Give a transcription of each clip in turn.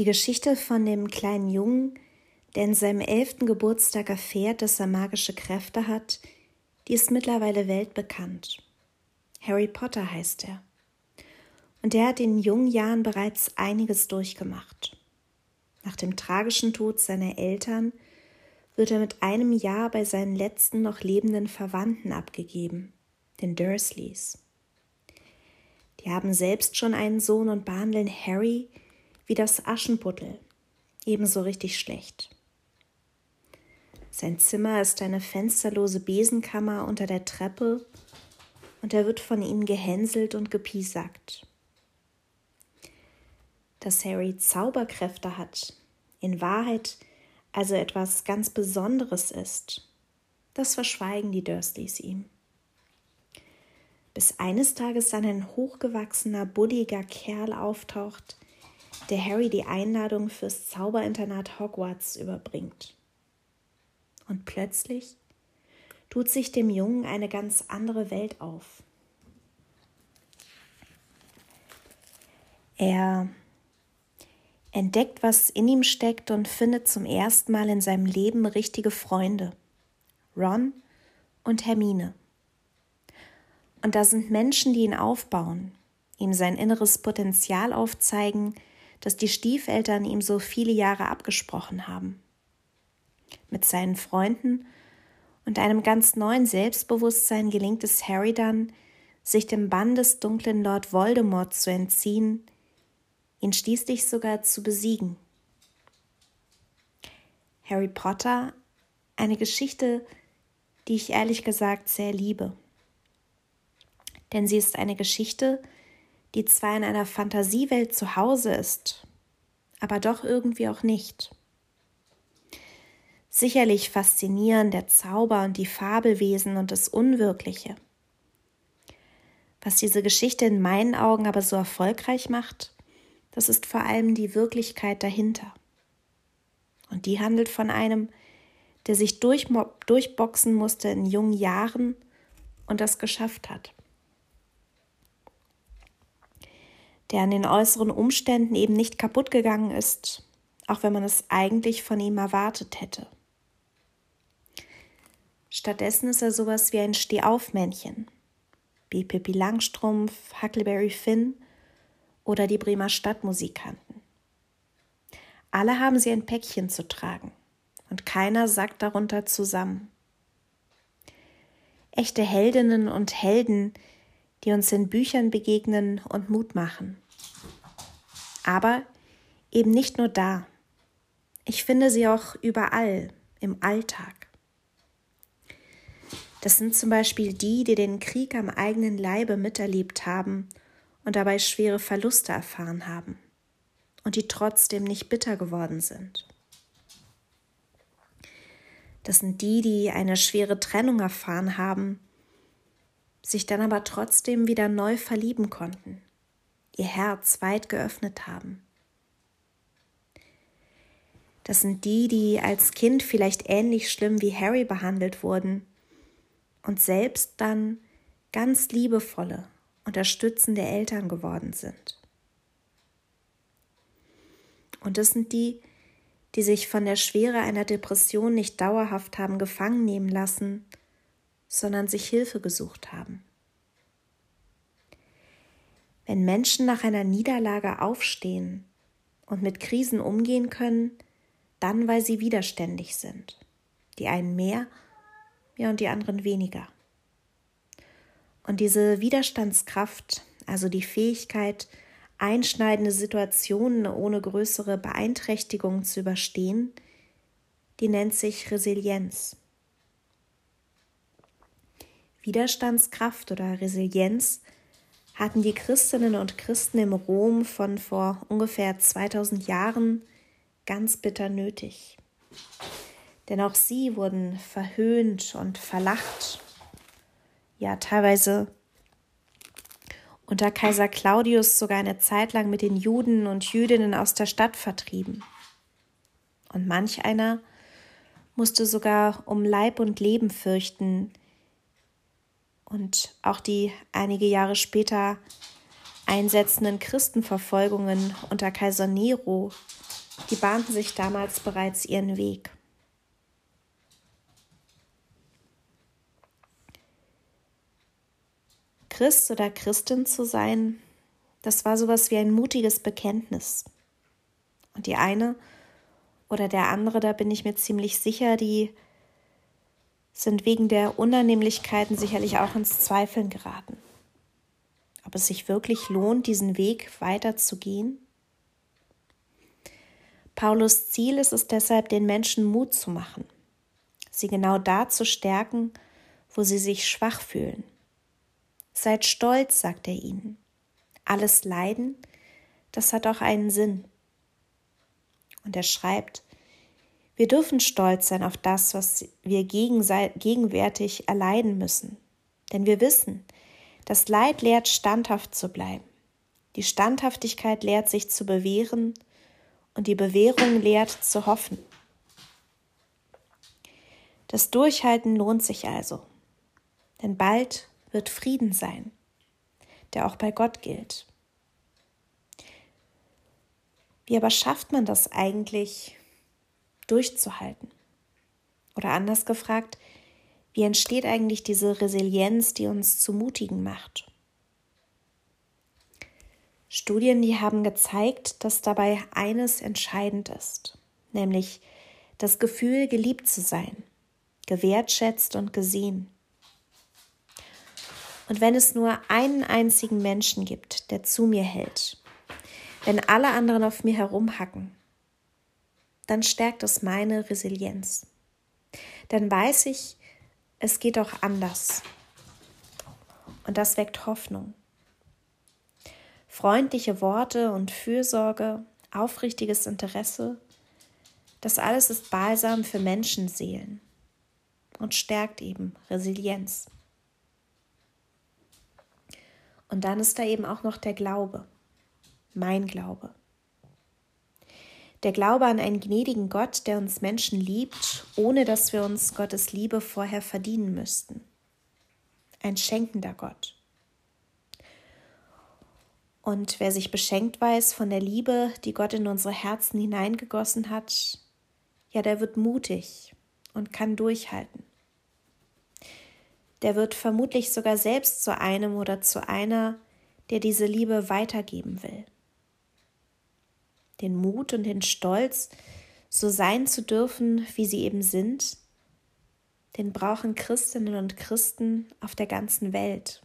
Die Geschichte von dem kleinen Jungen, der in seinem elften Geburtstag erfährt, dass er magische Kräfte hat, die ist mittlerweile weltbekannt. Harry Potter heißt er. Und er hat in jungen Jahren bereits einiges durchgemacht. Nach dem tragischen Tod seiner Eltern wird er mit einem Jahr bei seinen letzten noch lebenden Verwandten abgegeben, den Dursleys. Die haben selbst schon einen Sohn und behandeln Harry wie das Aschenputtel, ebenso richtig schlecht. Sein Zimmer ist eine fensterlose Besenkammer unter der Treppe und er wird von ihnen gehänselt und gepiesackt. Dass Harry Zauberkräfte hat, in Wahrheit also etwas ganz Besonderes ist, das verschweigen die Dursleys ihm. Bis eines Tages dann ein hochgewachsener, bulliger Kerl auftaucht, der Harry die Einladung fürs Zauberinternat Hogwarts überbringt. Und plötzlich tut sich dem Jungen eine ganz andere Welt auf. Er entdeckt, was in ihm steckt und findet zum ersten Mal in seinem Leben richtige Freunde. Ron und Hermine. Und da sind Menschen, die ihn aufbauen, ihm sein inneres Potenzial aufzeigen, das die Stiefeltern ihm so viele Jahre abgesprochen haben. Mit seinen Freunden und einem ganz neuen Selbstbewusstsein gelingt es Harry dann, sich dem Bann des dunklen Lord Voldemort zu entziehen, ihn schließlich sogar zu besiegen. Harry Potter, eine Geschichte, die ich ehrlich gesagt sehr liebe. Denn sie ist eine Geschichte, die zwar in einer Fantasiewelt zu Hause ist, aber doch irgendwie auch nicht. Sicherlich faszinieren der Zauber und die Fabelwesen und das Unwirkliche. Was diese Geschichte in meinen Augen aber so erfolgreich macht, das ist vor allem die Wirklichkeit dahinter. Und die handelt von einem, der sich durch, durchboxen musste in jungen Jahren und das geschafft hat. Der an den äußeren Umständen eben nicht kaputt gegangen ist, auch wenn man es eigentlich von ihm erwartet hätte. Stattdessen ist er sowas wie ein Stehaufmännchen, wie Pippi Langstrumpf, Huckleberry Finn oder die Bremer Stadtmusikanten. Alle haben sie ein Päckchen zu tragen und keiner sackt darunter zusammen. Echte Heldinnen und Helden, die uns in Büchern begegnen und Mut machen. Aber eben nicht nur da. Ich finde sie auch überall im Alltag. Das sind zum Beispiel die, die den Krieg am eigenen Leibe miterlebt haben und dabei schwere Verluste erfahren haben und die trotzdem nicht bitter geworden sind. Das sind die, die eine schwere Trennung erfahren haben, sich dann aber trotzdem wieder neu verlieben konnten, ihr Herz weit geöffnet haben. Das sind die, die als Kind vielleicht ähnlich schlimm wie Harry behandelt wurden und selbst dann ganz liebevolle unterstützende Eltern geworden sind. Und das sind die, die sich von der Schwere einer Depression nicht dauerhaft haben gefangen nehmen lassen, sondern sich Hilfe gesucht haben. Wenn Menschen nach einer Niederlage aufstehen und mit Krisen umgehen können, dann weil sie widerständig sind, die einen mehr, ja und die anderen weniger. Und diese Widerstandskraft, also die Fähigkeit, einschneidende Situationen ohne größere Beeinträchtigung zu überstehen, die nennt sich Resilienz. Widerstandskraft oder Resilienz hatten die Christinnen und Christen im Rom von vor ungefähr 2000 Jahren ganz bitter nötig. Denn auch sie wurden verhöhnt und verlacht ja teilweise unter Kaiser Claudius sogar eine Zeit lang mit den Juden und Jüdinnen aus der Stadt vertrieben. Und manch einer musste sogar um Leib und Leben fürchten. Und auch die einige Jahre später einsetzenden Christenverfolgungen unter Kaiser Nero die bahnten sich damals bereits ihren Weg. Christ oder Christin zu sein, das war sowas wie ein mutiges Bekenntnis. Und die eine oder der andere, da bin ich mir ziemlich sicher, die sind wegen der Unannehmlichkeiten sicherlich auch ins Zweifeln geraten. Ob es sich wirklich lohnt, diesen Weg weiterzugehen? Paulus Ziel ist es deshalb, den Menschen Mut zu machen, sie genau da zu stärken, wo sie sich schwach fühlen. Seid stolz, sagt er ihnen. Alles Leiden, das hat auch einen Sinn. Und er schreibt, wir dürfen stolz sein auf das, was wir gegenwärtig erleiden müssen. Denn wir wissen, das Leid lehrt standhaft zu bleiben. Die Standhaftigkeit lehrt sich zu bewähren und die Bewährung lehrt zu hoffen. Das Durchhalten lohnt sich also, denn bald wird Frieden sein, der auch bei Gott gilt. Wie aber schafft man das eigentlich, durchzuhalten? Oder anders gefragt, wie entsteht eigentlich diese Resilienz, die uns zu Mutigen macht? Studien, die haben gezeigt, dass dabei eines entscheidend ist, nämlich das Gefühl, geliebt zu sein, gewertschätzt und gesehen. Und wenn es nur einen einzigen Menschen gibt, der zu mir hält, wenn alle anderen auf mir herumhacken, dann stärkt es meine Resilienz. Dann weiß ich, es geht auch anders. Und das weckt Hoffnung. Freundliche Worte und Fürsorge, aufrichtiges Interesse, das alles ist Balsam für Menschenseelen und stärkt eben Resilienz. Und dann ist da eben auch noch der Glaube, mein Glaube. Der Glaube an einen gnädigen Gott, der uns Menschen liebt, ohne dass wir uns Gottes Liebe vorher verdienen müssten. Ein schenkender Gott. Und wer sich beschenkt weiß von der Liebe, die Gott in unsere Herzen hineingegossen hat, ja, der wird mutig und kann durchhalten. Der wird vermutlich sogar selbst zu einem oder zu einer, der diese Liebe weitergeben will den Mut und den Stolz, so sein zu dürfen, wie sie eben sind, den brauchen Christinnen und Christen auf der ganzen Welt.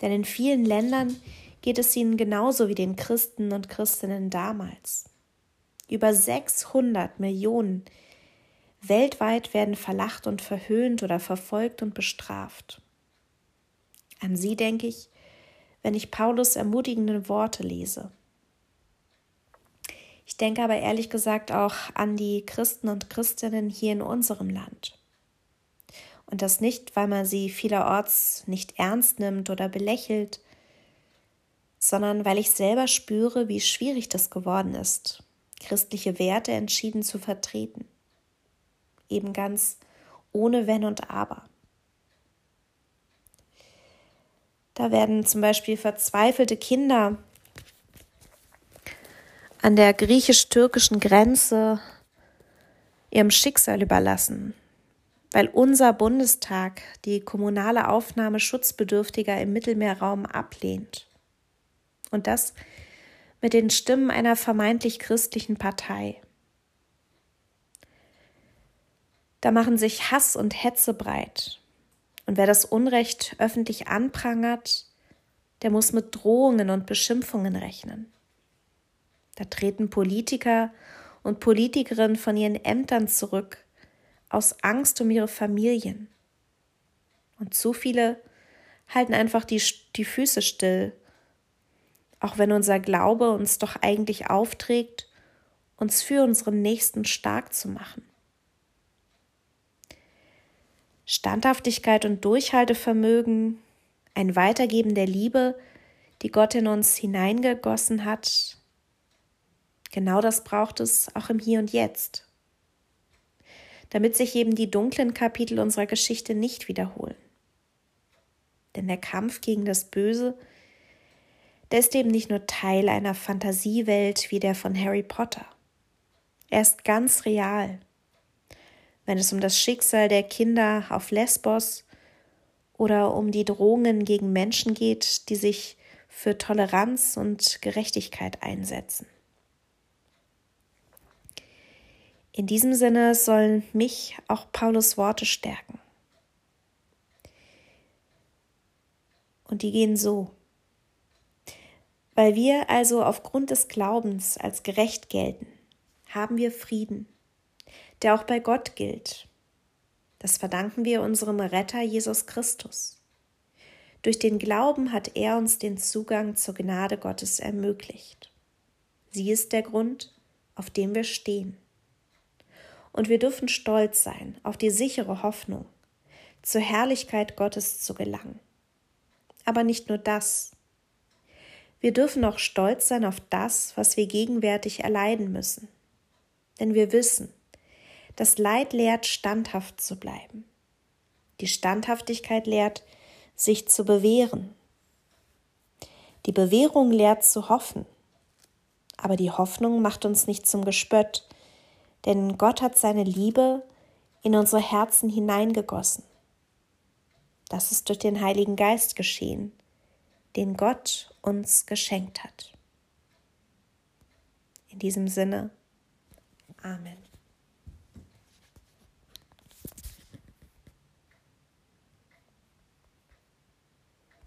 Denn in vielen Ländern geht es ihnen genauso wie den Christen und Christinnen damals. Über 600 Millionen weltweit werden verlacht und verhöhnt oder verfolgt und bestraft. An sie denke ich, wenn ich Paulus ermutigende Worte lese. Ich denke aber ehrlich gesagt auch an die Christen und Christinnen hier in unserem Land. Und das nicht, weil man sie vielerorts nicht ernst nimmt oder belächelt, sondern weil ich selber spüre, wie schwierig das geworden ist, christliche Werte entschieden zu vertreten. Eben ganz ohne Wenn und Aber. Da werden zum Beispiel verzweifelte Kinder an der griechisch-türkischen Grenze ihrem Schicksal überlassen, weil unser Bundestag die kommunale Aufnahme Schutzbedürftiger im Mittelmeerraum ablehnt. Und das mit den Stimmen einer vermeintlich christlichen Partei. Da machen sich Hass und Hetze breit. Und wer das Unrecht öffentlich anprangert, der muss mit Drohungen und Beschimpfungen rechnen. Da treten Politiker und Politikerinnen von ihren Ämtern zurück, aus Angst um ihre Familien. Und zu viele halten einfach die, die Füße still, auch wenn unser Glaube uns doch eigentlich aufträgt, uns für unseren Nächsten stark zu machen. Standhaftigkeit und Durchhaltevermögen, ein Weitergeben der Liebe, die Gott in uns hineingegossen hat, Genau das braucht es auch im Hier und Jetzt, damit sich eben die dunklen Kapitel unserer Geschichte nicht wiederholen. Denn der Kampf gegen das Böse, der ist eben nicht nur Teil einer Fantasiewelt wie der von Harry Potter. Er ist ganz real. Wenn es um das Schicksal der Kinder auf Lesbos oder um die Drohungen gegen Menschen geht, die sich für Toleranz und Gerechtigkeit einsetzen. In diesem Sinne sollen mich auch Paulus Worte stärken. Und die gehen so. Weil wir also aufgrund des Glaubens als gerecht gelten, haben wir Frieden, der auch bei Gott gilt. Das verdanken wir unserem Retter Jesus Christus. Durch den Glauben hat er uns den Zugang zur Gnade Gottes ermöglicht. Sie ist der Grund, auf dem wir stehen. Und wir dürfen stolz sein auf die sichere Hoffnung, zur Herrlichkeit Gottes zu gelangen. Aber nicht nur das. Wir dürfen auch stolz sein auf das, was wir gegenwärtig erleiden müssen. Denn wir wissen, das Leid lehrt, standhaft zu bleiben. Die Standhaftigkeit lehrt, sich zu bewähren. Die Bewährung lehrt zu hoffen. Aber die Hoffnung macht uns nicht zum Gespött, denn Gott hat seine Liebe in unsere Herzen hineingegossen. Das ist durch den Heiligen Geist geschehen, den Gott uns geschenkt hat. In diesem Sinne, Amen.